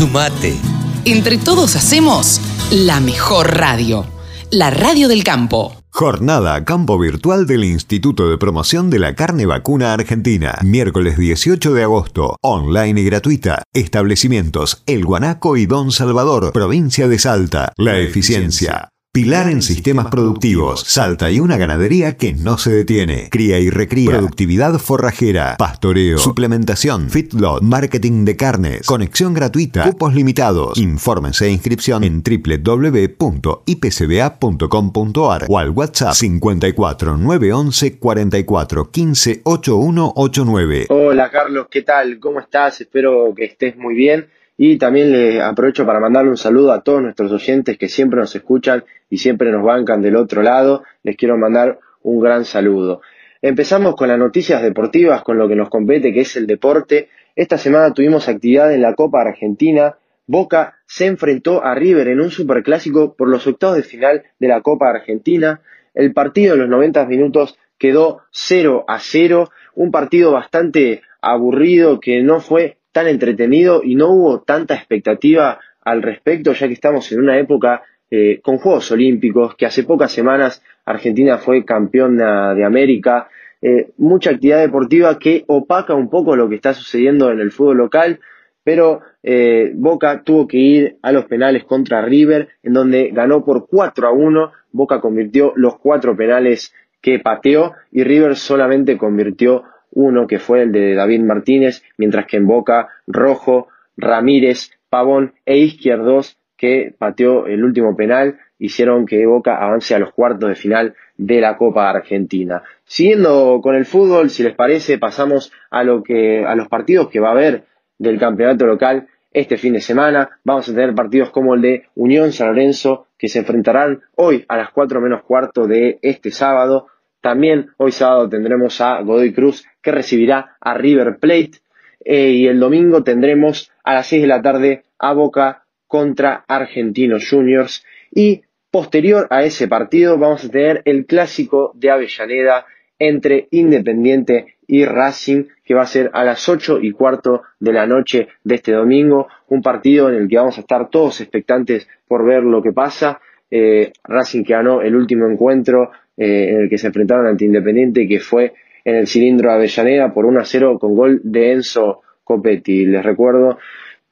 Sumate. Entre todos hacemos la mejor radio, la radio del campo. Jornada Campo Virtual del Instituto de Promoción de la Carne Vacuna Argentina. Miércoles 18 de agosto. Online y gratuita. Establecimientos El Guanaco y Don Salvador, provincia de Salta. La eficiencia. Pilar en sistemas productivos. Salta y una ganadería que no se detiene. Cría y recría. Productividad forrajera. Pastoreo. Suplementación. Fitlot. Marketing de carnes. Conexión gratuita. Cupos limitados. Infórmense e inscripción en www.ipcba.com.ar o al WhatsApp 54 911 44 15 8189. Hola Carlos, ¿qué tal? ¿Cómo estás? Espero que estés muy bien. Y también le aprovecho para mandarle un saludo a todos nuestros oyentes que siempre nos escuchan y siempre nos bancan del otro lado. Les quiero mandar un gran saludo. Empezamos con las noticias deportivas, con lo que nos compete, que es el deporte. Esta semana tuvimos actividad en la Copa Argentina. Boca se enfrentó a River en un superclásico por los octavos de final de la Copa Argentina. El partido en los 90 minutos quedó 0 a 0, un partido bastante aburrido que no fue tan entretenido y no hubo tanta expectativa al respecto, ya que estamos en una época eh, con Juegos Olímpicos, que hace pocas semanas Argentina fue campeona de América, eh, mucha actividad deportiva que opaca un poco lo que está sucediendo en el fútbol local, pero eh, Boca tuvo que ir a los penales contra River, en donde ganó por 4 a 1, Boca convirtió los cuatro penales que pateó y River solamente convirtió uno que fue el de David Martínez, mientras que en Boca Rojo, Ramírez, Pavón e Izquierdos, que pateó el último penal, hicieron que Boca avance a los cuartos de final de la Copa Argentina. Siguiendo con el fútbol, si les parece, pasamos a lo que a los partidos que va a haber del campeonato local este fin de semana. Vamos a tener partidos como el de Unión San Lorenzo, que se enfrentarán hoy a las 4 menos cuarto de este sábado. También hoy sábado tendremos a Godoy Cruz que recibirá a River Plate. Eh, y el domingo tendremos a las 6 de la tarde a Boca contra Argentinos Juniors. Y posterior a ese partido vamos a tener el clásico de Avellaneda entre Independiente y Racing que va a ser a las 8 y cuarto de la noche de este domingo, un partido en el que vamos a estar todos expectantes por ver lo que pasa. Eh, Racing que ganó el último encuentro eh, en el que se enfrentaron ante Independiente, que fue en el cilindro Avellaneda por 1 a 0 con gol de Enzo Copetti, les recuerdo.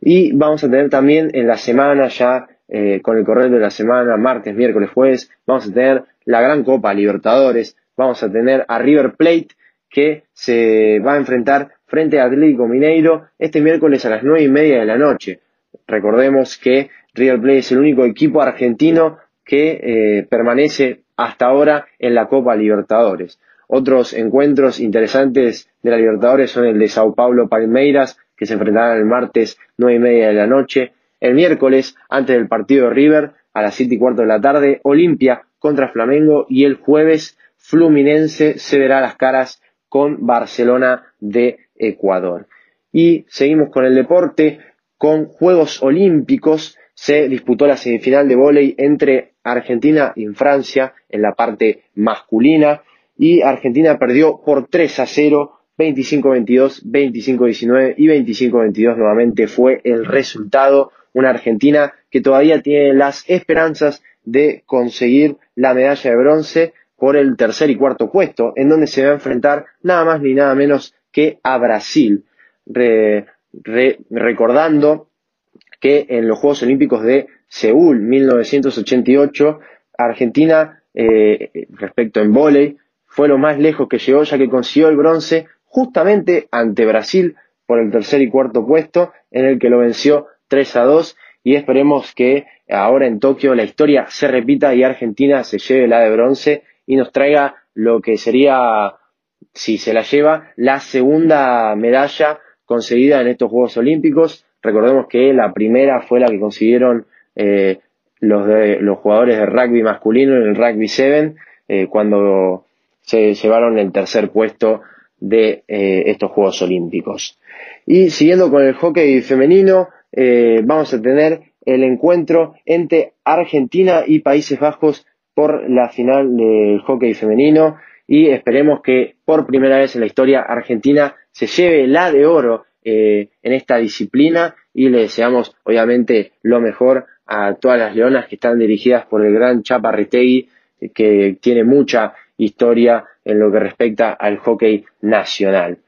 Y vamos a tener también en la semana ya, eh, con el correr de la semana, martes, miércoles, jueves, vamos a tener la Gran Copa Libertadores, vamos a tener a River Plate que se va a enfrentar frente a Atlético Mineiro este miércoles a las nueve y media de la noche. Recordemos que River Plate es el único equipo argentino que eh, permanece hasta ahora en la Copa Libertadores. Otros encuentros interesantes de la Libertadores son el de Sao Paulo Palmeiras, que se enfrentarán el martes nueve y media de la noche. El miércoles, antes del partido de River, a las siete y cuarto de la tarde, Olimpia contra Flamengo y el jueves Fluminense se verá las caras con Barcelona de Ecuador. Y seguimos con el deporte, con Juegos Olímpicos se disputó la semifinal de vóley entre Argentina y Francia en la parte masculina y Argentina perdió por 3 a 0, 25-22, 25-19 y 25-22 nuevamente fue el resultado. Una Argentina que todavía tiene las esperanzas de conseguir la medalla de bronce por el tercer y cuarto puesto, en donde se va a enfrentar nada más ni nada menos que a Brasil. recordando que en los Juegos Olímpicos de Seúl 1988, Argentina, eh, respecto en vóley, fue lo más lejos que llegó ya que consiguió el bronce justamente ante Brasil por el tercer y cuarto puesto, en el que lo venció 3 a 2 y esperemos que ahora en Tokio la historia se repita y Argentina se lleve la de bronce y nos traiga lo que sería, si se la lleva, la segunda medalla conseguida en estos Juegos Olímpicos. Recordemos que la primera fue la que consiguieron eh, los, de, los jugadores de rugby masculino en el Rugby 7 eh, cuando se llevaron el tercer puesto de eh, estos Juegos Olímpicos. Y siguiendo con el hockey femenino, vamos a tener el encuentro entre Argentina y Países Bajos por la final del hockey femenino y esperemos que por primera vez en la historia Argentina se lleve la de oro eh, en esta disciplina y le deseamos obviamente lo mejor a todas las leonas que están dirigidas por el gran Chapa Retegui, que tiene mucha historia en lo que respecta al hockey nacional.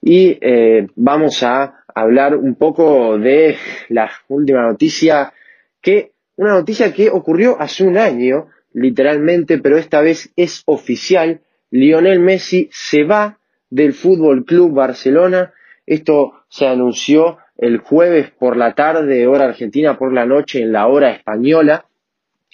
Y eh, vamos a hablar un poco de la última noticia, que una noticia que ocurrió hace un año, literalmente, pero esta vez es oficial. Lionel Messi se va del Fútbol Club Barcelona. Esto se anunció el jueves por la tarde, hora argentina, por la noche, en la hora española,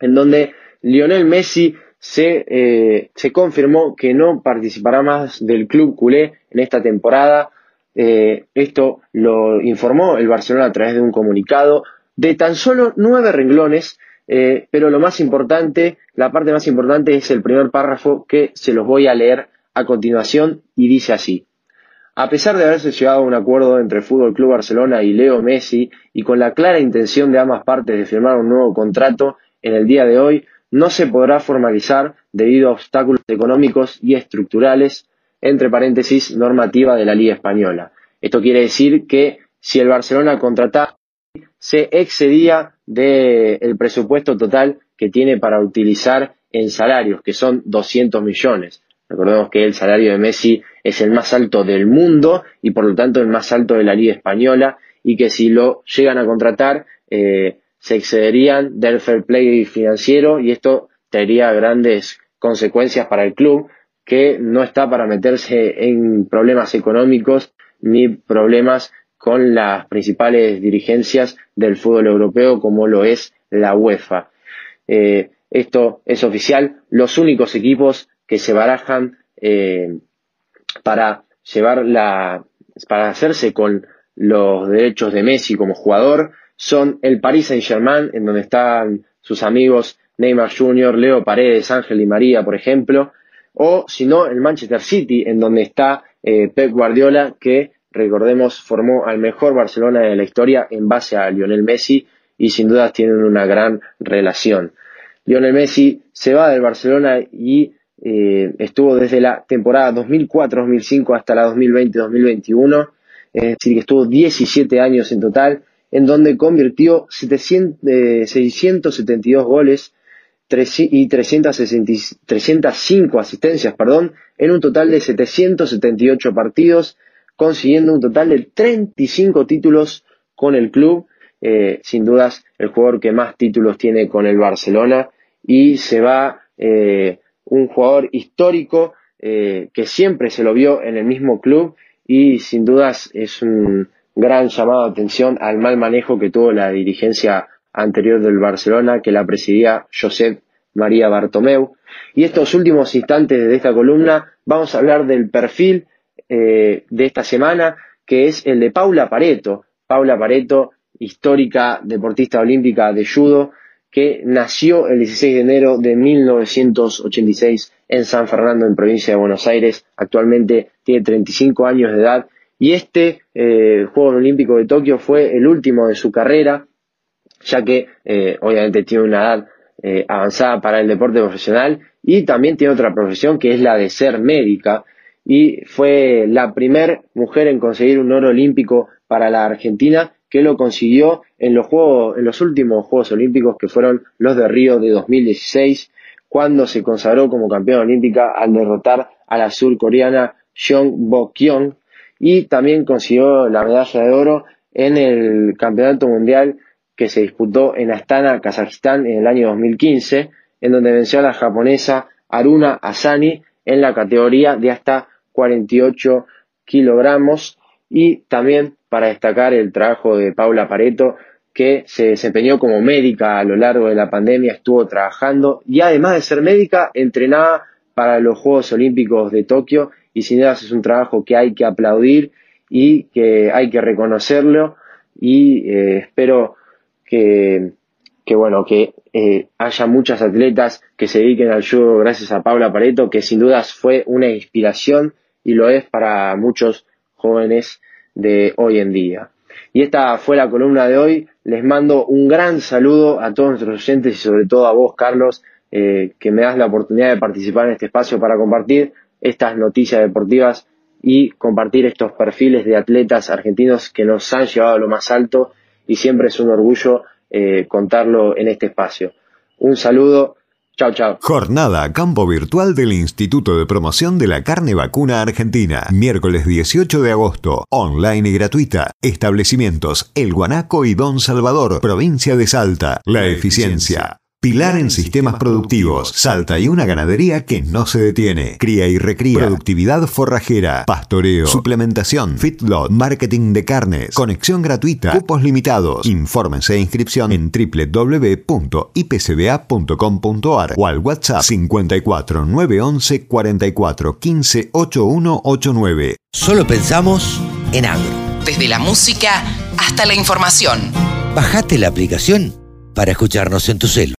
en donde Lionel Messi se, eh, se confirmó que no participará más del club culé en esta temporada. Eh, esto lo informó el Barcelona a través de un comunicado de tan solo nueve renglones, eh, pero lo más importante, la parte más importante es el primer párrafo que se los voy a leer a continuación y dice así. A pesar de haberse llegado a un acuerdo entre Fútbol Club Barcelona y Leo Messi y con la clara intención de ambas partes de firmar un nuevo contrato, en el día de hoy no se podrá formalizar debido a obstáculos económicos y estructurales, entre paréntesis, normativa de la Liga Española. Esto quiere decir que si el Barcelona contrataba, se excedía del presupuesto total que tiene para utilizar en salarios, que son 200 millones. Recordemos que el salario de Messi es el más alto del mundo y por lo tanto el más alto de la Liga Española y que si lo llegan a contratar eh, se excederían del fair play financiero y esto tendría grandes consecuencias para el club que no está para meterse en problemas económicos ni problemas con las principales dirigencias del fútbol europeo como lo es la UEFA. Eh, esto es oficial. Los únicos equipos que se barajan eh, para llevar la, para hacerse con los derechos de Messi como jugador son el Paris Saint Germain, en donde están sus amigos Neymar Jr., Leo Paredes, Ángel y María, por ejemplo, o si no, el Manchester City, en donde está eh, Pep Guardiola, que recordemos formó al mejor Barcelona de la historia en base a Lionel Messi y sin duda tienen una gran relación. Lionel Messi se va del Barcelona y eh, estuvo desde la temporada 2004-2005 hasta la 2020-2021, es decir, que estuvo 17 años en total, en donde convirtió 672 goles y 305 asistencias, perdón, en un total de 778 partidos, consiguiendo un total de 35 títulos con el club, eh, sin dudas el jugador que más títulos tiene con el Barcelona y se va eh, un jugador histórico eh, que siempre se lo vio en el mismo club y sin dudas es un gran llamado de atención al mal manejo que tuvo la dirigencia anterior del Barcelona que la presidía Josep María Bartomeu. Y estos últimos instantes de esta columna vamos a hablar del perfil eh, de esta semana que es el de Paula Pareto. Paula Pareto, histórica deportista olímpica de judo, que nació el 16 de enero de 1986 en San Fernando, en provincia de Buenos Aires. Actualmente tiene 35 años de edad y este eh, Juego Olímpico de Tokio fue el último de su carrera, ya que eh, obviamente tiene una edad eh, avanzada para el deporte profesional y también tiene otra profesión que es la de ser médica y fue la primera mujer en conseguir un oro olímpico para la Argentina que lo consiguió en los juegos, en los últimos Juegos Olímpicos que fueron los de Río de 2016, cuando se consagró como campeona olímpica al derrotar a la surcoreana Jeong Bo-kyung y también consiguió la medalla de oro en el Campeonato Mundial que se disputó en Astana, Kazajistán, en el año 2015, en donde venció a la japonesa Aruna Asani en la categoría de hasta 48 kilogramos y también para destacar el trabajo de Paula Pareto que se desempeñó como médica a lo largo de la pandemia, estuvo trabajando y además de ser médica entrenaba para los Juegos Olímpicos de Tokio y sin duda es un trabajo que hay que aplaudir y que hay que reconocerlo y eh, espero que, bueno que eh, haya muchas atletas que se dediquen al judo gracias a Paula Pareto que sin dudas fue una inspiración y lo es para muchos jóvenes de hoy en día. Y esta fue la columna de hoy. Les mando un gran saludo a todos nuestros oyentes y sobre todo a vos, Carlos, eh, que me das la oportunidad de participar en este espacio para compartir estas noticias deportivas y compartir estos perfiles de atletas argentinos que nos han llevado a lo más alto y siempre es un orgullo eh, contarlo en este espacio. Un saludo. Chao, chao. Jornada Campo Virtual del Instituto de Promoción de la Carne Vacuna Argentina. Miércoles 18 de agosto. Online y gratuita. Establecimientos El Guanaco y Don Salvador. Provincia de Salta. La eficiencia. Pilar en sistemas productivos. Salta y una ganadería que no se detiene. Cría y recría. Productividad forrajera. Pastoreo. Suplementación. Fitlot. Marketing de carnes. Conexión gratuita. Cupos limitados. Infórmense e inscripción en www.ipcba.com.ar o al WhatsApp 54 911 44 15 8189. Solo pensamos en agro. Desde la música hasta la información. Bajate la aplicación para escucharnos en tu celo.